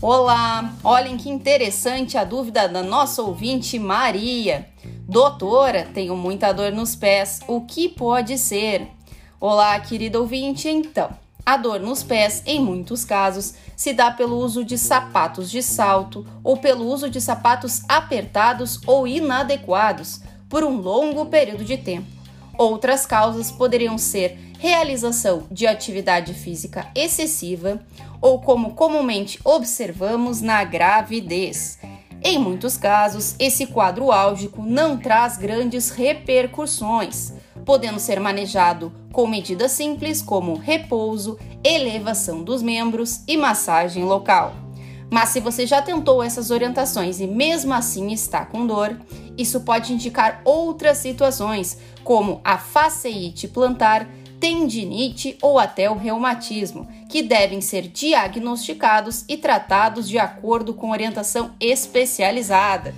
Olá! Olhem que interessante a dúvida da nossa ouvinte Maria. Doutora, tenho muita dor nos pés, o que pode ser? Olá, querida ouvinte, então. A dor nos pés, em muitos casos, se dá pelo uso de sapatos de salto ou pelo uso de sapatos apertados ou inadequados por um longo período de tempo. Outras causas poderiam ser realização de atividade física excessiva ou como comumente observamos na gravidez. Em muitos casos, esse quadro álgico não traz grandes repercussões, podendo ser manejado com medidas simples como repouso, elevação dos membros e massagem local. Mas se você já tentou essas orientações e mesmo assim está com dor, isso pode indicar outras situações, como a faceite plantar tendinite ou até o reumatismo, que devem ser diagnosticados e tratados de acordo com orientação especializada.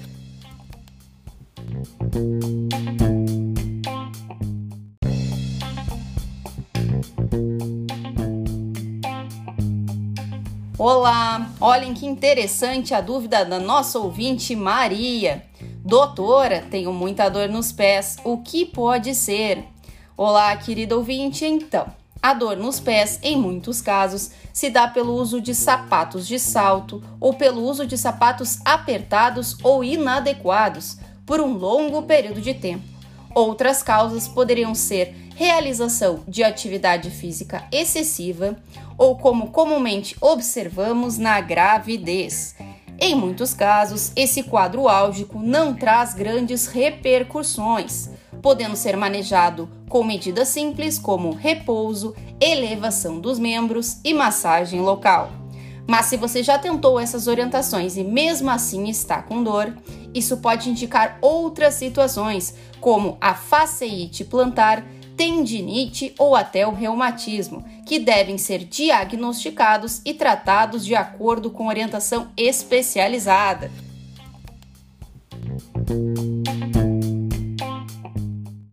Olá! Olhem que interessante a dúvida da nossa ouvinte Maria. Doutora, tenho muita dor nos pés, o que pode ser? Olá, querido ouvinte, então. A dor nos pés, em muitos casos, se dá pelo uso de sapatos de salto ou pelo uso de sapatos apertados ou inadequados por um longo período de tempo. Outras causas poderiam ser realização de atividade física excessiva ou, como comumente observamos, na gravidez. Em muitos casos, esse quadro álgico não traz grandes repercussões podendo ser manejado com medidas simples como repouso, elevação dos membros e massagem local. Mas se você já tentou essas orientações e mesmo assim está com dor, isso pode indicar outras situações, como a faceite plantar, tendinite ou até o reumatismo, que devem ser diagnosticados e tratados de acordo com orientação especializada.